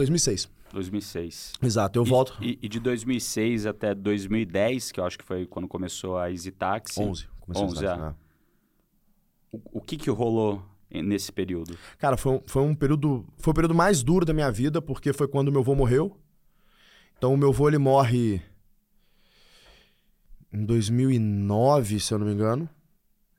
2006. 2006. Exato, eu E- volto. E, e de 2006 até 2010, que eu acho que foi quando começou a Easy Taxi. 11. Comecei 11, a é. estudar. O, o que que rolou nesse período? Cara, foi um, foi um período. Foi o período mais duro da minha vida, porque foi quando meu avô morreu. Então, o meu avô, ele morre em 2009, se eu não me engano.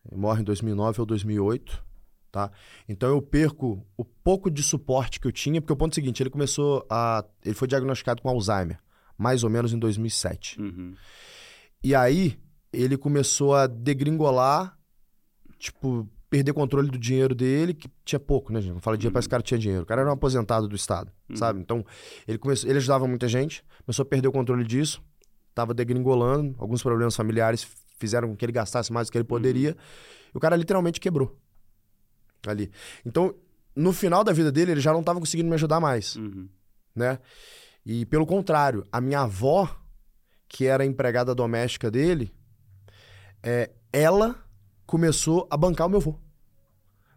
Ele morre em 2009 ou 2008, tá? Então, eu perco o pouco de suporte que eu tinha, porque o ponto é o seguinte, ele começou a... Ele foi diagnosticado com Alzheimer, mais ou menos em 2007. Uhum. E aí, ele começou a degringolar, tipo, perder controle do dinheiro dele, que tinha pouco, né, gente? Não fala dinheiro, parece que o cara tinha dinheiro. O cara era um aposentado do Estado, sabe? Então, ele começou, ele ajudava muita gente, começou a perder o controle disso, tava degringolando, alguns problemas familiares fizeram com que ele gastasse mais do que ele poderia, e o cara literalmente quebrou. Ali. Então, no final da vida dele, ele já não tava conseguindo me ajudar mais Uhum. né? E pelo contrário, a minha avó, que era empregada doméstica dele, é, ela começou a bancar o meu avô.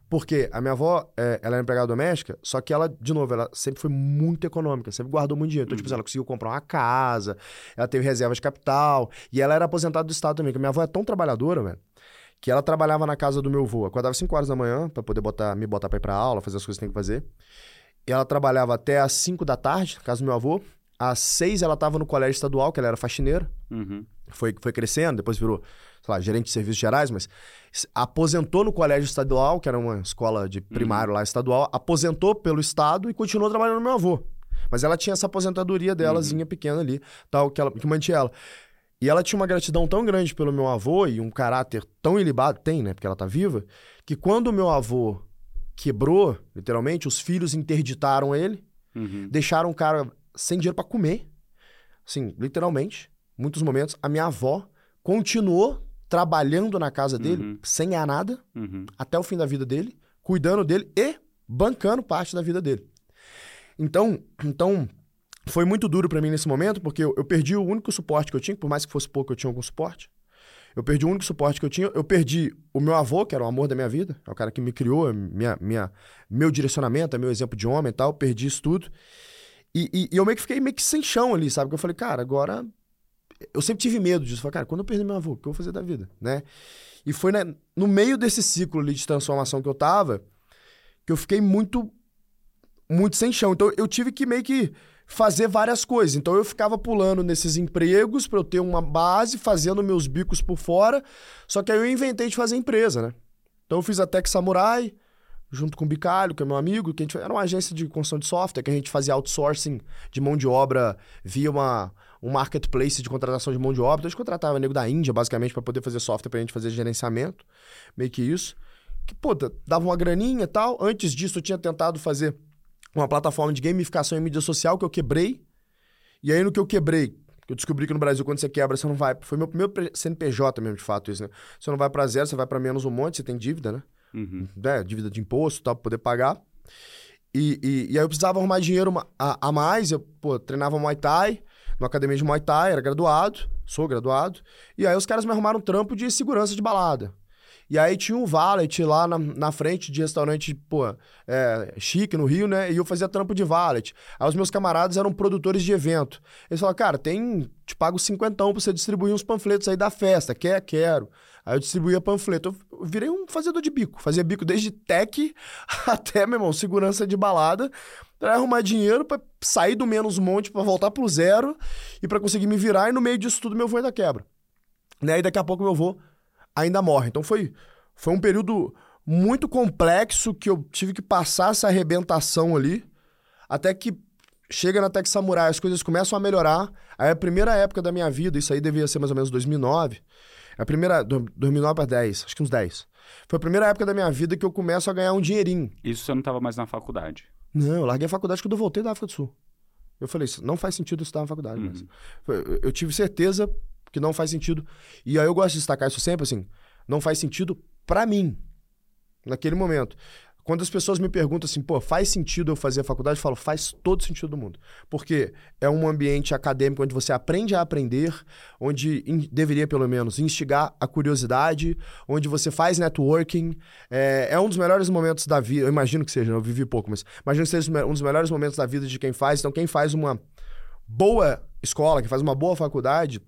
Porque a minha avó, é, ela era empregada doméstica, só que ela, de novo, ela sempre foi muito econômica, sempre guardou muito dinheiro. Então, tipo, assim, ela conseguiu comprar uma casa, ela teve reserva de capital, e ela era aposentada do Estado também, porque a minha avó é tão trabalhadora, velho, que ela trabalhava na casa do meu avô, acordava 5 horas da manhã pra poder botar, me botar pra ir pra aula, fazer as coisas que tem que fazer. E ela trabalhava até às 5 da tarde, na casa do meu avô. Às 6 ela tava no colégio estadual, que ela era faxineira. Uhum. Foi, foi crescendo, depois virou, sei lá, gerente de serviços gerais, mas aposentou no colégio estadual, que era uma escola de primário lá estadual, aposentou pelo estado e continuou trabalhando no meu avô. Mas ela tinha essa aposentadoria delazinha pequena ali, tal, que, ela, que mantinha ela. E ela tinha uma gratidão tão grande pelo meu avô e um caráter tão ilibado, tem, né, porque ela tá viva, que quando o meu avô quebrou, literalmente, os filhos interditaram ele, Uhum. deixaram o cara sem dinheiro pra comer. Assim, literalmente, muitos momentos. A minha avó continuou trabalhando na casa dele, Uhum. sem ganhar nada, Uhum. até o fim da vida dele, cuidando dele e bancando parte da vida dele. Então, então foi muito duro pra mim nesse momento, porque eu, eu perdi o único suporte que eu tinha, por mais que fosse pouco, eu tinha algum suporte. Eu perdi o único suporte que eu tinha. Eu perdi o meu avô, que era o amor da minha vida, é o cara que me criou, minha, minha, meu direcionamento, é meu exemplo de homem e tal. Perdi isso tudo. E, e- e eu meio que fiquei meio que sem chão ali, sabe? Que eu falei, cara, agora. Eu sempre tive medo disso. Falei, cara, quando eu perder meu avô, o que eu vou fazer da vida, né? E foi no meio desse ciclo ali de transformação que eu tava que eu fiquei muito, muito sem chão. Então eu tive que meio que fazer várias coisas. Então eu ficava pulando nesses empregos pra eu ter uma base, fazendo meus bicos por fora. Só que aí eu inventei de fazer empresa, né? Então eu fiz a Tech Samurai, junto com o Bicalho, que é meu amigo, que a gente era uma agência de construção de software, que a gente fazia outsourcing de mão de obra via uma, um marketplace de contratação de mão de obra. Então a gente contratava nego da Índia, basicamente, para poder fazer software pra gente fazer gerenciamento, meio que isso. Que, d- dava uma graninha e tal. Antes disso, eu tinha tentado fazer uma plataforma de gamificação em mídia social que eu quebrei. E aí, no que eu quebrei, que eu descobri que no Brasil, quando você quebra, você não vai. Foi meu primeiro CNPJ mesmo, de fato, isso, né? Você não vai pra zero, você vai pra menos um monte, você tem dívida, né? Uhum. né, dívida de imposto tal, pra poder pagar. E, e, e aí eu precisava arrumar dinheiro a, a mais, eu, pô, treinava Muay Thai, numa academia de Muay Thai, era graduado, sou graduado. E aí os caras me arrumaram um trampo de segurança de balada. E aí tinha um valet lá na, na frente de restaurante, pô, é, chique no Rio, né? E eu fazia trampo de valet. Aí os meus camaradas eram produtores de evento. Eles falaram, cara, tem, te pago cinquentão pra você distribuir uns panfletos aí da festa. Quer? Quero. Aí eu distribuía panfleto. Eu virei um fazedor de bico. Fazia bico desde tech até, meu irmão, segurança de balada. Pra arrumar dinheiro, pra sair do menos monte, pra voltar pro zero e pra conseguir me virar. E no meio disso tudo, meu avô ainda quebra. Né? E daqui a pouco meu avô ainda morre. Então foi, foi um período muito complexo que eu tive que passar essa arrebentação ali. Até que chega na Tech Samurai, as coisas começam a melhorar. Aí a primeira época da minha vida, isso aí devia ser mais ou menos 2009. A primeira, do- 2009 para 10, acho que uns 10. Foi a primeira época da minha vida que eu começo a ganhar um dinheirinho. Isso você não estava mais na faculdade. Não, eu larguei a faculdade quando eu voltei da África do Sul. Eu falei, isso não faz sentido estudar na faculdade. Uhum. Mas eu tive certeza que não faz sentido. E aí eu gosto de destacar isso sempre assim, não faz sentido pra mim, naquele momento. quando as pessoas me perguntam assim, pô, faz sentido eu fazer a faculdade? Eu falo, faz todo sentido do mundo. Porque é um ambiente acadêmico onde você aprende a aprender, onde in, deveria, pelo menos, instigar a curiosidade, onde você faz networking. É, é, um dos melhores momentos da vida. Eu imagino que seja, eu vivi pouco, mas imagino que seja um dos melhores momentos da vida de quem faz. Então, quem faz uma boa escola, que faz uma boa faculdade,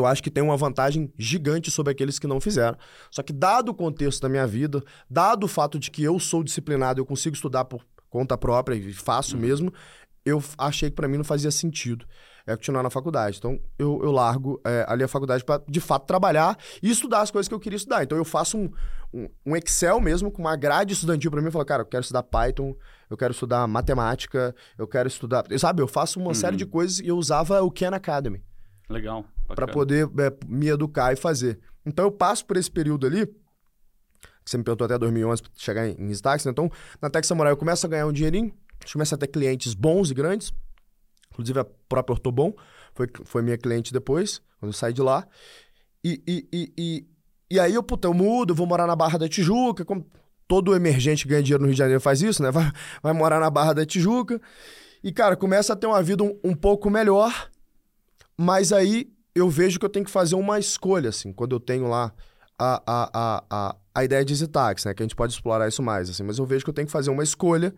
eu acho que tem uma vantagem gigante sobre aqueles que não fizeram. Só que, dado o contexto da minha vida, dado o fato de que eu sou disciplinado, eu consigo estudar por conta própria e faço uhum. mesmo, eu achei que para mim não fazia sentido é, continuar na faculdade. Então, eu, eu largo é, ali a faculdade para, de fato, trabalhar e estudar as coisas que eu queria estudar. Então, eu faço um, um, um Excel mesmo, com uma grade estudantil para mim. Eu falo, cara, eu quero estudar Python, eu quero estudar matemática, eu quero estudar... Sabe, eu faço uma uhum. série de coisas e eu usava o Khan Academy. Legal. Para poder é, me educar e fazer. Então, eu passo por esse período ali que você me perguntou até 2011 para chegar em, em né? Então, na Tech Samurai eu começo a ganhar um dinheirinho, começo a ter clientes bons e grandes, inclusive a própria Ortobon foi, foi minha cliente depois, quando eu saí de lá. E, e, e, e, e aí eu, puta, eu mudo, vou morar na Barra da Tijuca, como todo emergente que ganha dinheiro no Rio de Janeiro faz isso, né? Vai, vai morar na Barra da Tijuca. E, cara, começa a ter uma vida um, um pouco melhor, mas aí eu vejo que eu tenho que fazer uma escolha, assim, quando eu tenho lá a, a, a, a, a ideia de Zitax, né? Que a gente pode explorar isso mais, assim. Mas eu vejo que eu tenho que fazer uma escolha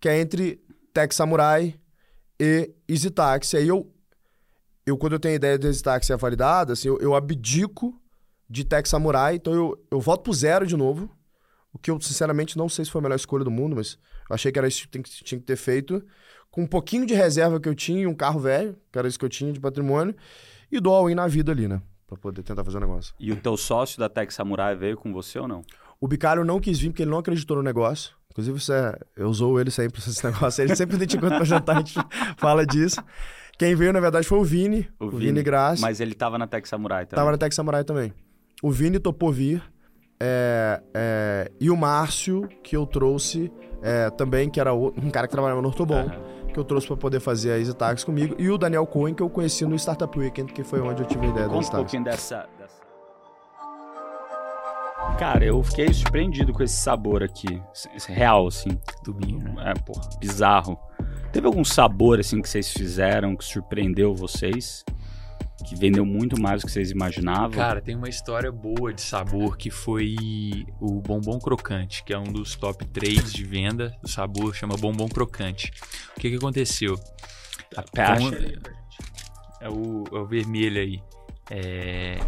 que é entre Tech Samurai e Easy Taxi. Aí eu, eu quando eu tenho a ideia de Easy é validada, assim, eu, eu abdico de Tech Samurai, então eu, eu volto pro zero de novo. O que eu, sinceramente, não sei se foi a melhor escolha do mundo, mas eu achei que era isso que tinha que ter feito. Com um pouquinho de reserva que eu tinha, um carro velho, que era isso que eu tinha de patrimônio, e do all-in na vida ali, né? Pra poder tentar fazer o um negócio. E o teu sócio da Tech Samurai veio com você ou não? O Bicário não quis vir porque ele não acreditou no negócio. Inclusive, você, eu usou ele sempre esse negócio. Ele sempre gente encontra pra jantar, a gente fala disso. Quem veio, na verdade, foi o Vini. O, o Vini, Vini Graça. Mas ele tava na Tech Samurai também. Tava na Tech Samurai também. O Vini topou vir. É, é, e o Márcio, que eu trouxe é, também, que era um cara que trabalhava no Ortobon. Uhum que eu trouxe para poder fazer a Easy Tax comigo, e o Daniel Cohen, que eu conheci no Startup Weekend, que foi onde eu tive a ideia Conta do um pouquinho dessa, dessa... Cara, eu fiquei surpreendido com esse sabor aqui. Esse real, assim. Tubinho, né? É, pô, bizarro. Teve algum sabor, assim, que vocês fizeram que surpreendeu vocês? Que vendeu muito mais do que vocês imaginavam. Cara, tem uma história boa de sabor que foi o bombom crocante, que é um dos top 3 de venda do sabor, chama bombom crocante. O que que aconteceu? A passion. É o, é o vermelho aí. É,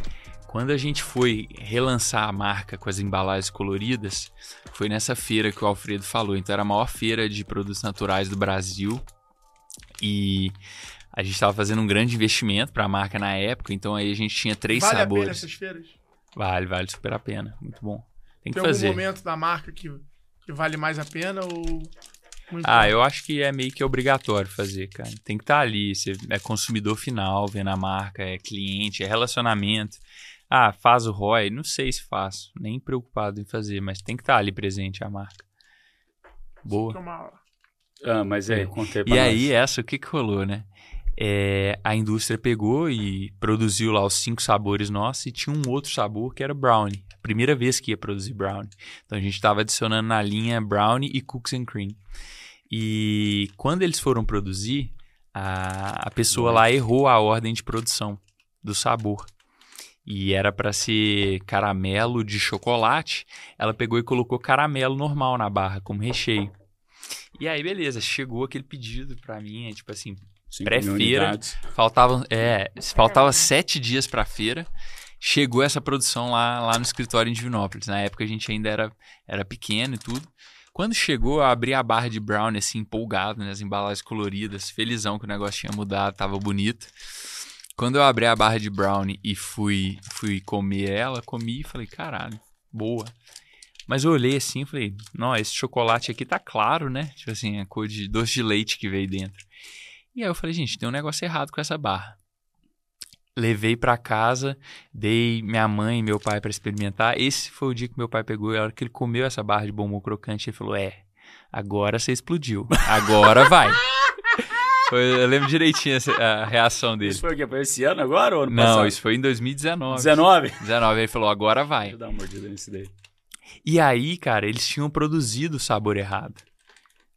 quando a gente foi relançar a marca com as embalagens coloridas, foi nessa feira que o Alfredo falou. Então era a maior feira de produtos naturais do Brasil. E a gente estava fazendo um grande investimento para a marca na época, então aí a gente tinha três vale sabores. Vale a pena essas feiras? Vale, vale super a pena. Muito bom. Tem, Tem que fazer. algum momento da marca que, que vale mais a pena ou... Muito ah, bom. eu acho que é meio que obrigatório fazer, cara. Tem que estar tá ali. Você é consumidor final, vendo a marca, é cliente, é relacionamento. Ah, faz o ROI? Não sei se faço. Nem preocupado em fazer, mas tem que estar tá ali presente a marca. Boa. Ah, mas aí, contei pra E nós. aí, essa, o que que rolou, né? É, a indústria pegou e produziu lá os cinco sabores nossos e tinha um outro sabor que era brownie. Primeira vez que ia produzir brownie. Então a gente estava adicionando na linha brownie e cookies and cream. E quando eles foram produzir, a, a pessoa lá errou a ordem de produção do sabor. E era para ser caramelo de chocolate. Ela pegou e colocou caramelo normal na barra como recheio. E aí, beleza, chegou aquele pedido para mim, é, tipo assim, pré-feira. Faltavam, é, faltava sete dias para a feira. Chegou essa produção lá, lá no escritório em Divinópolis. Na época a gente ainda era, era pequeno e tudo. Quando chegou, eu abri a barra de brownie assim, empolgado, né? As embalagens coloridas, felizão que o negócio tinha mudado, tava bonito. Quando eu abri a barra de brownie e fui, fui comer ela, comi e falei, caralho, boa. Mas eu olhei assim e falei, não, esse chocolate aqui tá claro, né? Tipo assim, a cor de doce de leite que veio dentro. E aí eu falei, gente, tem um negócio errado com essa barra. Levei para casa, dei minha mãe e meu pai para experimentar. Esse foi o dia que meu pai pegou, e a hora que ele comeu essa barra de bombom crocante, ele falou: É, agora você explodiu. Agora vai. Foi, eu lembro direitinho a reação dele. Isso foi o quê? Foi esse ano agora ou ano Não, passado? isso foi em 2019. 19? 19. Ele falou, agora vai. Deixa eu dar uma mordida nesse daí. E aí, cara, eles tinham produzido o sabor errado.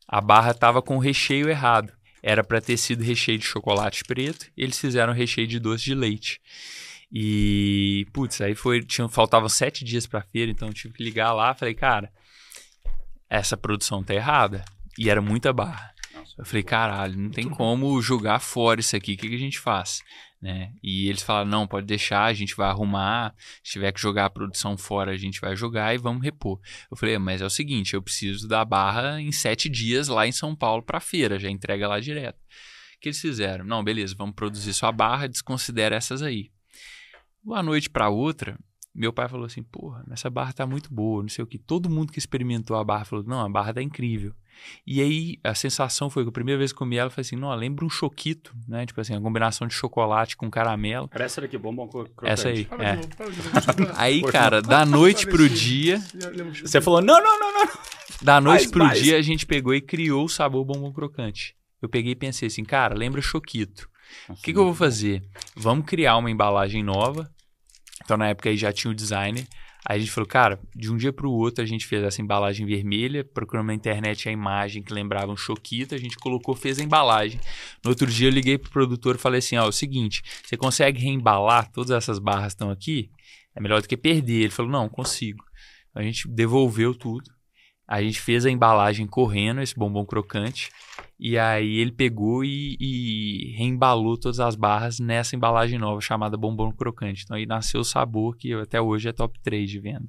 A barra tava com o recheio errado. Era para ter sido recheio de chocolate preto, eles fizeram recheio de doce de leite. E, putz, aí foi, tinha, faltavam sete dias pra feira, então eu tive que ligar lá, falei, cara, essa produção tá errada. E era muita barra. Eu falei, caralho, não tem como jogar fora isso aqui, o que, que a gente faz? Né? E eles falaram, não, pode deixar, a gente vai arrumar, se tiver que jogar a produção fora, a gente vai jogar e vamos repor. Eu falei, mas é o seguinte, eu preciso da barra em sete dias lá em São Paulo para feira, já entrega lá direto. O que eles fizeram? Não, beleza, vamos produzir sua barra, desconsidera essas aí. Uma noite para outra, meu pai falou assim, porra, essa barra tá muito boa, não sei o que. Todo mundo que experimentou a barra falou, não, a barra tá incrível. E aí a sensação foi que a primeira vez que comi ela, eu falei assim, não, lembra um choquito, né? Tipo assim, a combinação de chocolate com caramelo. Era essa daqui, bombom crocante. Essa aí, Fala é. novo, novo. Aí, cara, da noite pro dia, Você falou, não, não, não, não. da noite Mais, pro mais. dia a gente pegou e criou o sabor bombom crocante. Eu peguei e pensei assim, cara, lembra choquito. O que, que eu vou fazer? Vamos criar uma embalagem nova. Então, na época aí já tinha o designer. Aí a gente falou, cara, de um dia para o outro a gente fez essa embalagem vermelha, procurando na internet a imagem que lembrava um choquito, a gente colocou, fez a embalagem. No outro dia eu liguei pro produtor e falei assim, ó, é o seguinte, você consegue reembalar todas essas barras estão aqui? É melhor do que perder. Ele falou, não, consigo. A gente devolveu tudo. A gente fez a embalagem correndo, esse bombom crocante. E aí ele pegou e, e reembalou todas as barras nessa embalagem nova chamada bombom crocante. Então aí nasceu o sabor que até hoje é top 3 de venda.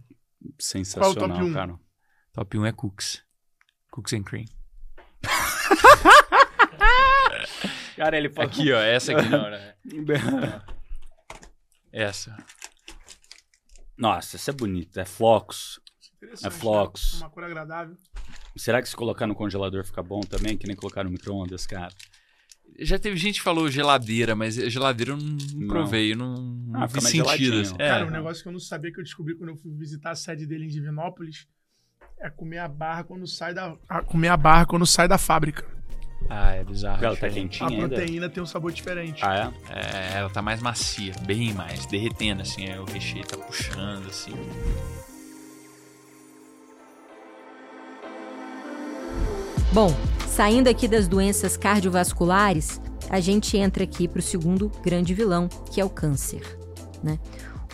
Sensacional, Qual o top um? cara. Top 1 é Cooks. Cooks and Cream. Cara, ele falou... Aqui, ó. Essa aqui não, né? Essa. Nossa, essa é bonita. É flocos. Interessante, É flocos. né? Uma cor agradável. Será que se colocar no congelador fica bom também? Que nem colocar no micro-ondas, cara. Já teve gente que falou geladeira, mas geladeira eu não, provei. Eu não, não Ah, vi sentido. assim. É. Cara, um negócio que eu não sabia que eu descobri quando eu fui visitar a sede dele em Divinópolis é comer a barra quando sai da. ah, comer a barra quando sai da fábrica. Ah, é bizarro. Ela tá quentinha A ainda. proteína tem um sabor diferente. Ah, é? É, ela tá mais macia, bem mais, derretendo assim, é, o recheio tá puxando assim. Bom, saindo aqui das doenças cardiovasculares, a gente entra aqui para o segundo grande vilão, que é o câncer. Né?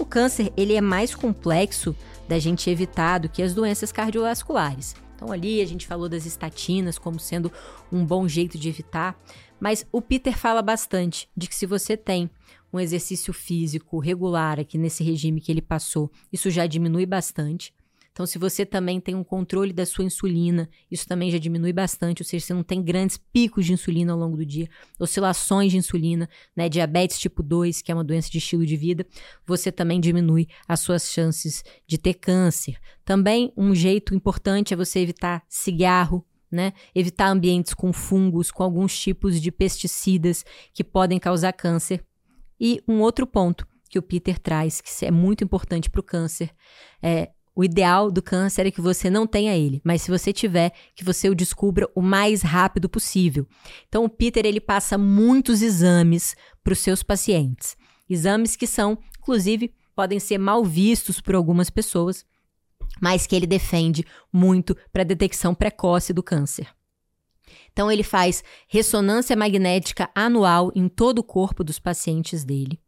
O câncer ele é mais complexo da gente evitar do que as doenças cardiovasculares. Então ali a gente falou das estatinas como sendo um bom jeito de evitar, mas o Peter fala bastante de que se você tem um exercício físico regular aqui nesse regime que ele passou, isso já diminui bastante. Então, se você também tem um controle da sua insulina, isso também já diminui bastante, ou seja, você não tem grandes picos de insulina ao longo do dia, oscilações de insulina, né, diabetes tipo 2, que é uma doença de estilo de vida, você também diminui as suas chances de ter câncer. Também um jeito importante é você evitar cigarro, né? Evitar ambientes com fungos, com alguns tipos de pesticidas que podem causar câncer. E um outro ponto que o Peter traz, que é muito importante para o câncer, é o ideal do câncer é que você não tenha ele, mas se você tiver, que você o descubra o mais rápido possível. Então o Peter ele passa muitos exames para os seus pacientes, exames que são, inclusive, podem ser mal vistos por algumas pessoas, mas que ele defende muito para a detecção precoce do câncer. Então ele faz ressonância magnética anual em todo o corpo dos pacientes dele.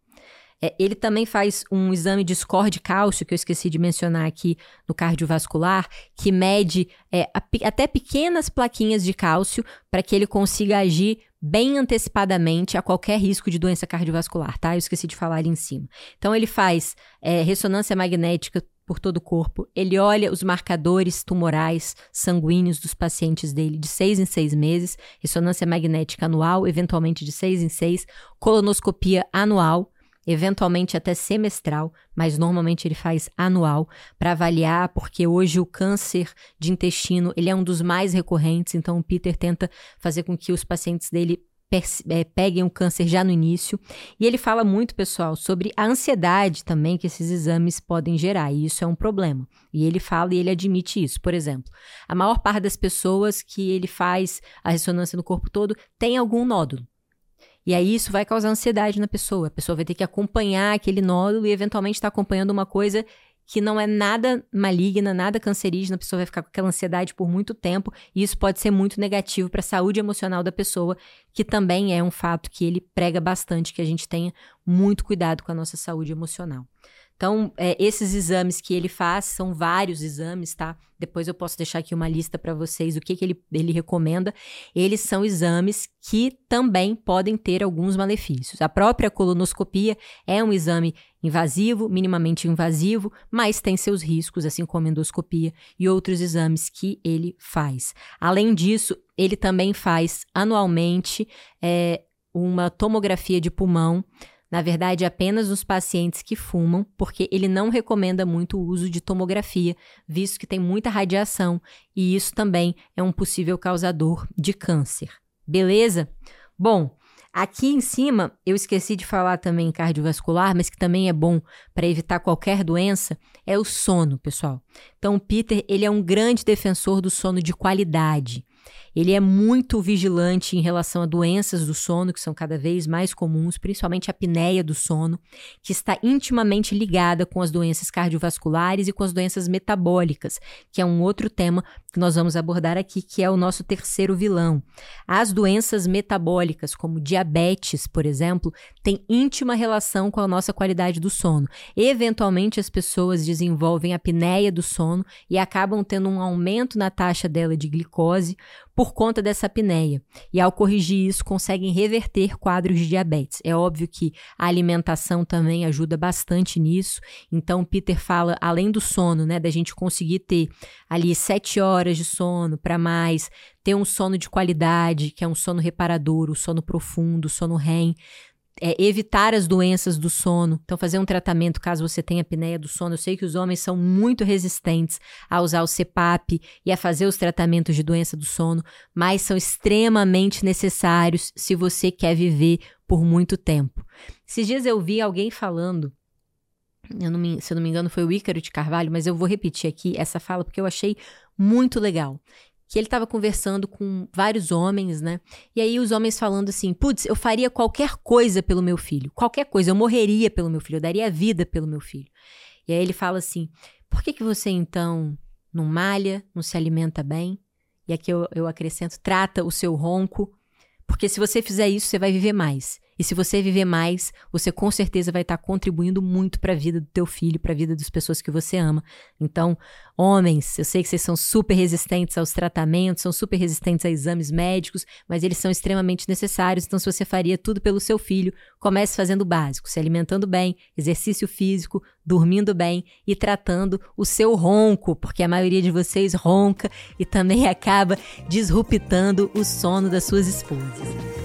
É, ele também faz um exame de score de cálcio, que eu esqueci de mencionar aqui no cardiovascular, que mede é, a- até pequenas plaquinhas de cálcio para que ele consiga agir bem antecipadamente a qualquer risco de doença cardiovascular, tá? Eu esqueci de falar ali em cima. Então, ele faz é, ressonância magnética por todo o corpo, ele olha os marcadores tumorais sanguíneos dos pacientes dele de seis em seis meses, ressonância magnética anual, eventualmente de seis em seis, colonoscopia anual, eventualmente até semestral, mas normalmente ele faz anual para avaliar, porque hoje o câncer de intestino ele é um dos mais recorrentes, então o Peter tenta fazer com que os pacientes dele eh, peguem o câncer já no início. E ele fala muito, pessoal, sobre a ansiedade também que esses exames podem gerar, e isso é um problema. E ele fala e ele admite isso. Por exemplo, a maior parte das pessoas que ele faz a ressonância no corpo todo tem algum nódulo. E aí isso vai causar ansiedade na pessoa. A pessoa vai ter que acompanhar aquele nódulo e eventualmente está acompanhando uma coisa que não é nada maligna, nada cancerígena, a pessoa vai ficar com aquela ansiedade por muito tempo, e isso pode ser muito negativo para a saúde emocional da pessoa, que também é um fato que ele prega bastante, que a gente tenha muito cuidado com a nossa saúde emocional. Então, é, esses exames que ele faz são vários exames, tá? Depois eu posso deixar aqui uma lista para vocês o que, que ele, ele recomenda. Eles são exames que também podem ter alguns malefícios. A própria colonoscopia é um exame invasivo, minimamente invasivo, mas tem seus riscos, assim como endoscopia e outros exames que ele faz. Além disso, ele também faz anualmente é, uma tomografia de pulmão na verdade, apenas nos pacientes que fumam, porque ele não recomenda muito o uso de tomografia, visto que tem muita radiação e isso também é um possível causador de câncer. Beleza? Bom, aqui em cima eu esqueci de falar também cardiovascular, mas que também é bom para evitar qualquer doença, é o sono, pessoal. Então, o Peter, ele é um grande defensor do sono de qualidade. Ele é muito vigilante em relação a doenças do sono, que são cada vez mais comuns, principalmente a apneia do sono, que está intimamente ligada com as doenças cardiovasculares e com as doenças metabólicas, que é um outro tema que nós vamos abordar aqui, que é o nosso terceiro vilão. As doenças metabólicas, como diabetes, por exemplo, têm íntima relação com a nossa qualidade do sono. Eventualmente, as pessoas desenvolvem apneia do sono e acabam tendo um aumento na taxa dela de glicose por conta dessa apneia. E ao corrigir isso, conseguem reverter quadros de diabetes. É óbvio que a alimentação também ajuda bastante nisso. Então, Peter fala, além do sono, né, da gente conseguir ter ali sete horas de sono para mais, ter um sono de qualidade, que é um sono reparador, o sono profundo, o sono REM, é, evitar as doenças do sono. Então, fazer um tratamento caso você tenha apneia do sono. Eu sei que os homens são muito resistentes a usar o CPAP e a fazer os tratamentos de doença do sono, mas são extremamente necessários se você quer viver por muito tempo. Esses dias eu vi alguém falando. Eu não me, se eu não me engano, foi o Ícaro de Carvalho, mas eu vou repetir aqui essa fala porque eu achei muito legal que ele estava conversando com vários homens, né? E aí os homens falando assim: putz, eu faria qualquer coisa pelo meu filho, qualquer coisa, eu morreria pelo meu filho, eu daria vida pelo meu filho. E aí ele fala assim: por que, que você então não malha, não se alimenta bem? E aqui eu, eu acrescento: trata o seu ronco, porque se você fizer isso, você vai viver mais. E se você viver mais, você com certeza vai estar contribuindo muito para a vida do teu filho, para a vida das pessoas que você ama. Então, homens, eu sei que vocês são super resistentes aos tratamentos, são super resistentes a exames médicos, mas eles são extremamente necessários. Então, se você faria tudo pelo seu filho, comece fazendo o básico, se alimentando bem, exercício físico, dormindo bem e tratando o seu ronco, porque a maioria de vocês ronca e também acaba disruptando o sono das suas esposas.